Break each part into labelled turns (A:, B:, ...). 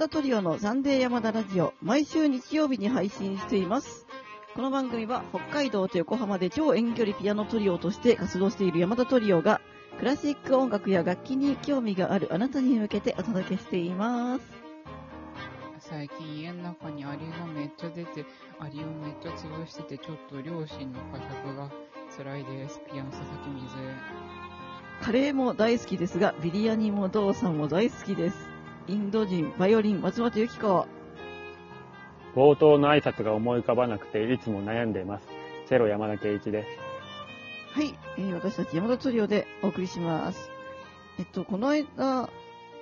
A: 田トリオのサンデー山田ラジオ、毎週日曜日に配信しています。この番組は北海道と横浜で超遠距離ピアノトリオとして活動している山田トリオが、クラシック音楽や楽器に興味があるあなたに向けてお届けしています。
B: 最近家の中にアリがめっちゃ出て、アリをめっちゃ潰してて、ちょっと両親の呵責が辛いです。ピアノ佐々木水。
A: カレーも大好きですが、ビリヤニもドーさんも大好きです。インド人、バイオリン、松本由紀子。
C: 冒頭の挨拶が思い浮かばなくて、いつも悩んでいます。チェロ山田圭一です。
A: はい、えー私たち山田トリオでお送りします。えっと、この間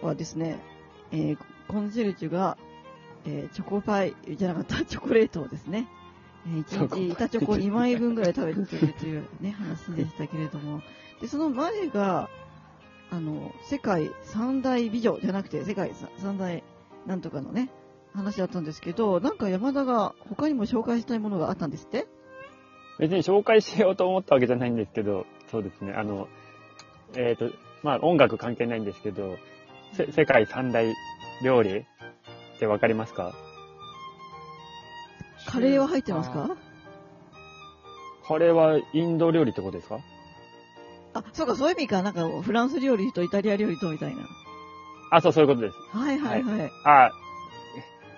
A: はですね、えーコンシェルジュが、えーチョコパイじゃなかった、チョコレートをですね、えー1
C: チョコパイ
A: 日板チョコ2枚分ぐらい食べてるというね、話でしたけれども、で、その前が、あの、世界三大美女じゃなくて、世界さ三大なんとかのね、話だったんですけど、なんか山田が他にも紹介したいものがあったんですって？
C: 別に紹介しようと思ったわけじゃないんですけど、そうですね、あの、えっ、と、まあ音楽関係ないんですけど、せ世界三大料理ってわかりますか？
A: カレーは入ってますか？
C: これはインド料理ってことですか？
A: あ、そうか、そういう意味か。なんか、フランス料理とイタリア料理とみたいな。
C: あ、そう、そういうことです。
A: はいはいはい。
C: あ、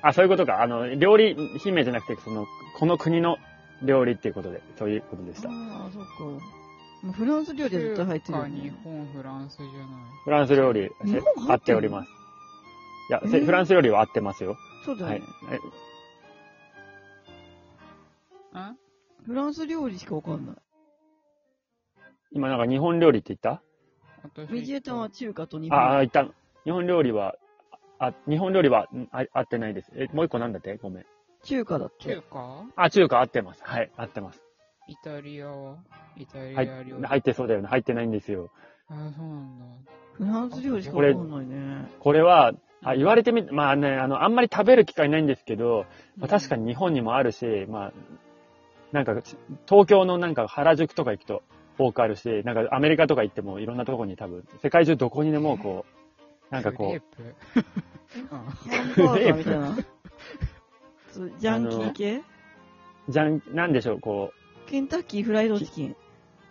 C: あ、そういうことか。あの、料理姫じゃなくて、その、この国の料理っていうことで、そういうことでした。
A: ああ、そうか。もうフランス料理は絶対入ってるよ、
B: 中華日
A: ね。
B: 本、フランスじゃない。
C: フランス料理、
A: 日本入ってる
C: 合っております。いや、
A: えー
C: せフランス料理は合ってますよ。はい
A: そうだよね。。
C: え
B: ん
A: フランス料理しかわかんない。
C: 今なんか日本料理って言った？
B: 私
A: メジエタンは中華と日
C: ああ、
A: 本。
C: 言った。日本料理は、あ、日本料理は、んあ合ってないです。え、もう一個なんだって？ごめん。
A: 中華だっ
B: 中
A: て。
B: 華？
C: あ、中華合ってます。はい、合ってます。
B: イタリアは？イタリ
C: はい
B: ア料理。
C: 入ってそうだよね。入ってないんですよ。
B: ああ、そうなんだ。
A: フランス料理しかわかんないね。
C: これは、あ、言われてみ、まあね、あの、あんまり食べる機会ないんですけど、まあ、確かに日本にもあるし、まあ、なんか、東京のなんか原宿とか行くと多くあるし、なんかアメリカとか行ってもいろんなところに多分、世界中どこにでもこう、なんかこ
B: クレー
C: う、
B: プ
A: みたいな。ジャンキー系？
C: じゃん、なんでしょう、こう、
A: ケンタッキーフライドチキン。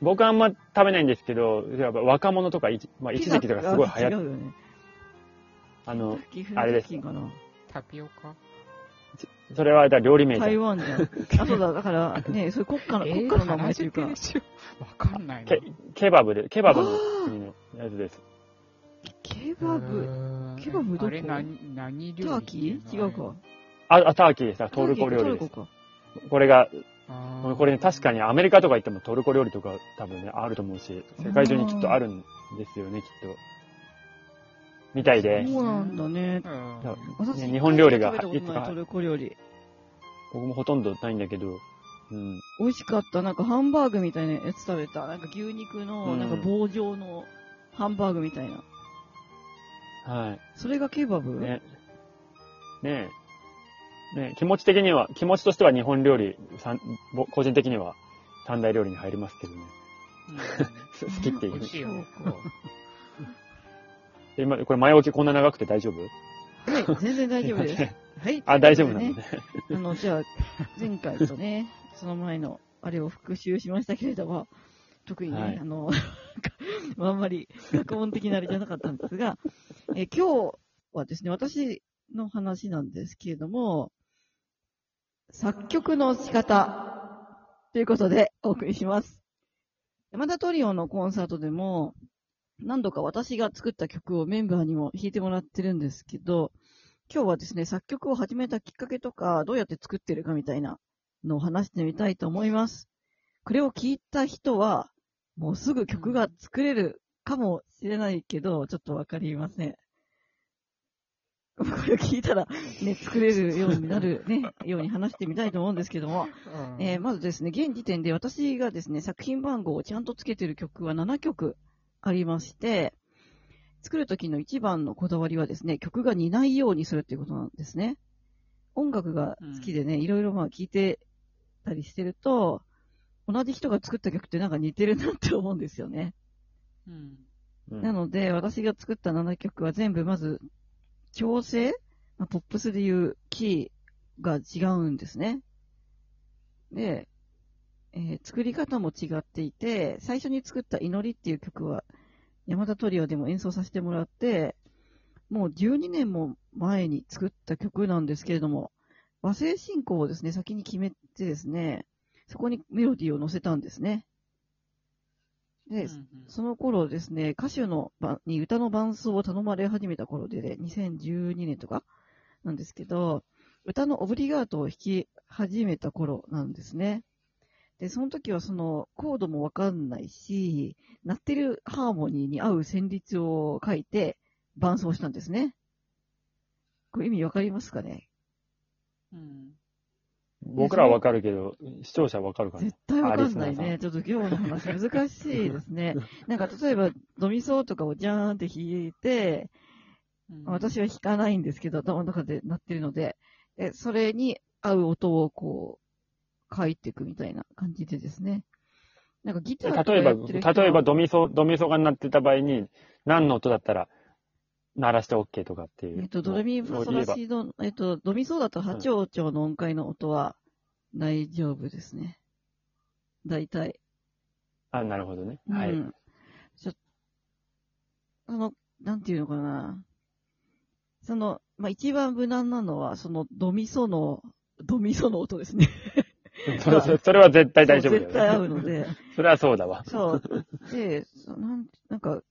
C: 僕あんま食べないんですけど、やっぱ若者とか一、まあ一時期とかすごい流行っ
A: 違うよね。
C: あの
A: ケンタ、ッキーフライドチキンかな。
B: タピオカ？
C: それは料理名じゃん。
A: 台湾じゃん。あ、そうだ、だからね、それ国家の、国家の名前というか
B: わかんないな。
C: ケケバブで、ケバブの国のやつです。
A: ケバブ。
B: ブ
A: ケバブどこ？
B: あれ何、何料理？
A: ターキー？違うか。
C: あ、あターキーです。トルコ料理です。
A: トルコか。
C: これが、
B: あー
C: これね、確かにアメリカとか行ってもトルコ料理とか多分ね、あると思うし、世界中にきっとあるんですよね、きっと。みたいで、
A: そうなんだね。
C: 日本料理が
A: 食べたことないトルコ料理。
C: 僕もほとんどないんだけど、うん。
A: 美味しかった。なんかハンバーグみたいなやつ食べた。なんか牛肉の、
C: うん
A: なんか棒状のハンバーグみたいな。
C: は
A: それがケバブ？
C: い。ね。ねえ。ねえ気持ち的には、気持ちとしては日本料理、個人的には三大料理に入りますけどね。
B: うん
C: 好きっていう
B: 美味。しいよ。
A: そうか。
C: 今、これ前置きこんな長くて大丈夫？
A: はい、全然大丈夫です。はい。
C: あ、大丈夫な
A: ね
C: のね。。
A: あの、じゃあ、前回とね、その前の、あれを復習しましたけれども、特にね、
C: はい
A: あの、あんまり学問的なあれじゃなかったんですが、えー今日はですね、私の話なんですけれども、作曲の仕方ということでお送りします。山田トリオのコンサートでも、何度か私が作った曲をメンバーにも弾いてもらってるんですけど、今日はですね、作曲を始めたきっかけとか、どうやって作ってるかみたいなのを話してみたいと思います。これを聞いた人は、もうすぐ曲が作れるかもしれないけど、ちょっとわかりません。これを聞いたら、ね、作れるようになる、ね、ように話してみたいと思うんですけども、
B: うん
A: えーまずですね、現時点で私がですね、作品番号をちゃんとつけてる曲は7曲ありまして、作る時の一番のこだわりはですね、曲が似ないようにするっていうことなんですね。音楽が好きでね、いろいろまあ聞いてたりしてると、同じ人が作った曲ってなんか似てるなって思うんですよね。
B: うん。
C: うん
A: なので、私が作った7曲は全部まず、調整まあ、ポップスでいうキーが違うんですね。で、えー作り方も違っていて、最初に作った祈りっていう曲は、山田トリオでも演奏させてもらって、もう12年も前に作った曲なんですけれども、和製進行をですね、先に決めてですね、そこにメロディーを乗せたんですね。で、
B: うんうん
A: その頃ですね、歌手のばに歌の伴奏を頼まれ始めた頃で、ね、2012年とかなんですけど、歌のオブリガートを弾き始めた頃なんですね。で、その時はそのコードもわかんないし、鳴ってるハーモニーに合う旋律を書いて伴奏したんですね。これ意味わかりますかね？
B: うん
C: 僕らはわかるけど、視聴者はわかるかな？
A: 絶対わかんないね。ちょっと今日の話難しいですね。なんか例えばドミソとかをジャーンって弾いて、
B: うん
A: 私は弾かないんですけど、頭の中で鳴ってるので、でそれに合う音をこう、書いていくみたいな感じでですね。なんかギターとか
C: 例えば、
A: やってる人は
C: 例えばドミソ、ドミソが鳴ってた場合に、何の音だったら、鳴らして OK とかっていう。
A: えっと、ドレミファソラシド、えっと、ドミソだと波長長の音階の音は大丈夫ですね。大体。
C: あ、なるほどね。はい。
A: うん。ちょあの、なんていうのかな。その、まあ、一番無難なのは、その、ドミソの、ドミソの音ですね。
C: それそれは絶対大丈夫だよ、ね。
A: 絶対合うので。
C: それはそうだわ。
A: そう。で、そなんなんか、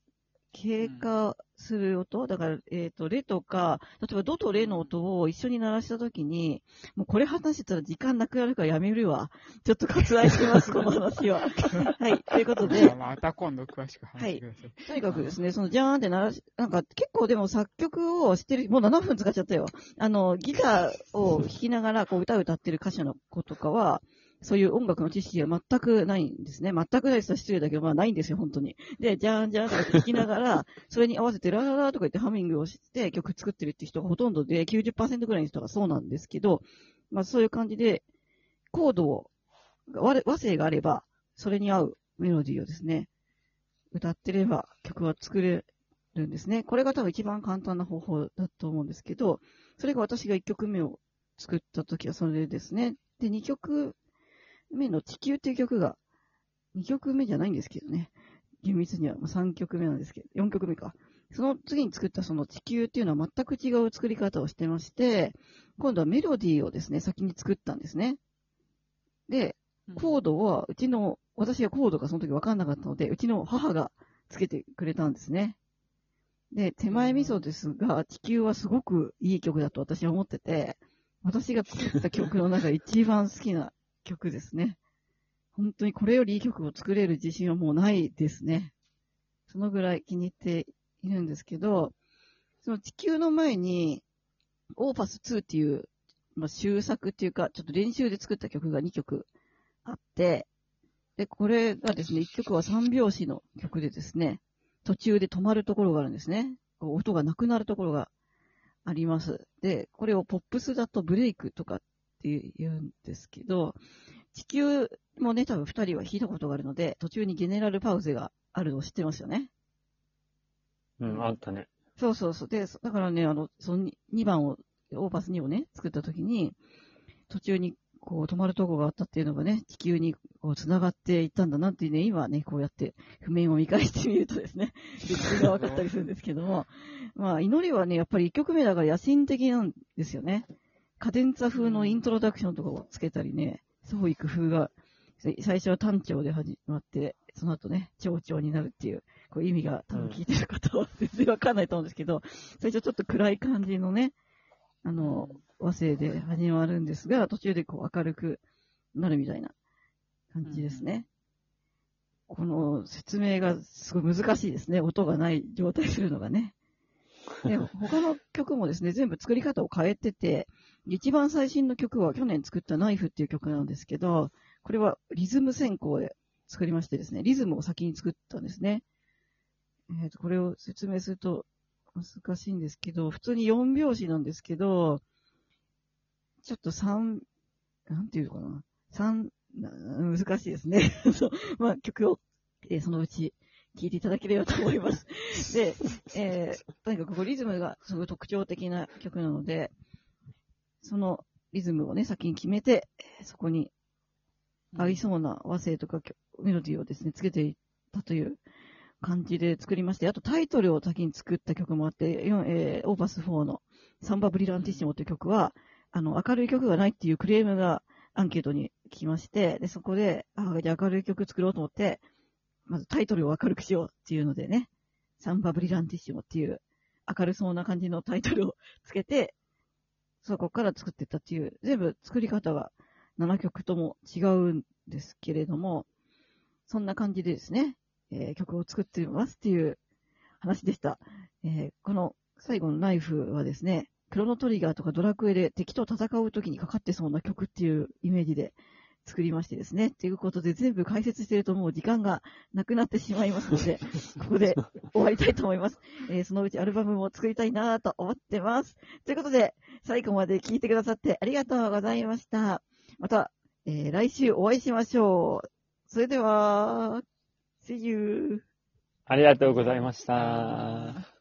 A: 経過する音、だから、えっ、と、レとか、例えばドとレの音を一緒に鳴らしたときに、もうこれ話してたら時間なくなるからやめるわ。ちょっと割愛します、この話は。はい。ということで、
B: また今度詳しく話してください。
A: とにかくですね、そのジャーンって鳴らし、なんか結構でも作曲をしてる、もう7分使っちゃったよ。あの、ギターを弾きながらこう歌を歌ってる歌手の子とかは、そういう音楽の知識が全くないんですね。全くないです失礼だけど、まあないんですよ、本当に。で、ジャーンジャーンとかって弾きながら、それに合わせてラララとか言ってハミングをして曲作ってるって人がほとんどで、90%ぐらいの人がそうなんですけど、まあそういう感じで、コードを、和和声があれば、それに合うメロディーをですね、歌ってれば曲は作れるんですね。これが多分一番簡単な方法だと思うんですけど、それが私が1曲目を作った時はそれですね。で、2曲目の地球っていう曲が、2曲目じゃないんですけどね。厳密には3曲目なんですけど、4曲目か。その次に作ったその地球っていうのは全く違う作り方をしてまして、今度はメロディーをですね、先に作ったんですね。で、コードは、うちの、私はコードがその時分かんなかったので、うちの母がつけてくれたんですね。で、手前味噌ですが、地球はすごくいい曲だと私は思ってて、私が作った曲の中で一番好きな曲ですね。本当にこれよりいい曲を作れる自信はもうないですね。そのぐらい気に入っているんですけど、その地球の前に、オーパス2っていう、まあ、終作っていうか、ちょっと練習で作った曲が2曲あって、で、これがですね、1曲は3拍子の曲でですね、途中で止まるところがあるんですね。音がなくなるところがあります。で、これをポップスだとブレイクとかって言うんですけど、地球もね、多分2人は弾いたことがあるので、途中にゲネラルパウゼがあるのを知ってますよね。
C: うん、あったね。
A: そうそうそう。で、だからね、あの、その2番を、オーパス2をね、作った時に、途中にこう止まるとこがあったっていうのがね、地球にこう繋がっていったんだなっていうね、今ね、こうやって譜面を見返してみるとですね、歴史が分かったりするんですけども、まあ、祈りはね、やっぱり1曲目だから野心的なんですよね。カデンツァ風のイントロダクションとかをつけたりね、そうい工夫が、最初は単調で始まって、その後ね、長調になるっていう、こう意味が多分聞いてる方は全然わかんないと思うんですけど、最初ちょっと暗い感じのね、あの、和声で始まるんですが、途中でこう明るくなるみたいな感じですね。この説明がすごい難しいですね。音がない状態するのがね。で他の曲もですね、全部作り方を変えてて、一番最新の曲は去年作ったナイフっていう曲なんですけど、これはリズム先行で作りましてですね、リズムを先に作ったんですね。えっ、と、これを説明すると難しいんですけど、普通に4拍子なんですけど、ちょっと3、なんていうのかな。3、難しいですね。そ うまあ、曲を、えーそのうち聴いていただければと思います。で、えー、とにかくこうリズムがすごい特徴的な曲なので、そのリズムをね、先に決めて、そこに合いそうな和声とかメロディーをですね、つけていったという感じで作りまして、あとタイトルを先に作った曲もあって、えーオーバス4のサンバブリランティッシモという曲は、あの、明るい曲がないっていうクレームがアンケートに来まして、で、そこで、ああ、じゃあ明るい曲作ろうと思って、まずタイトルを明るくしようっていうのでね、サンバブリランティッシモっていう明るそうな感じのタイトルをつけて、そこから作ってたっていう、全部作り方が7曲とも違うんですけれども、そんな感じでですね、えー曲を作っていますっていう話でした。えーこの最後のナイフはですね、クロノトリガーとかドラクエで敵と戦う時にかかってそうな曲っていうイメージで作りましてですね。ということで全部解説してるともう時間がなくなってしまいますので、ここで終わりたいと思います。えーそのうちアルバムも作りたいなと思ってます。ということで、最後まで聞いてくださってありがとうございました。また、えー来週お会いしましょう。それでは、See you!
C: ありがとうございました。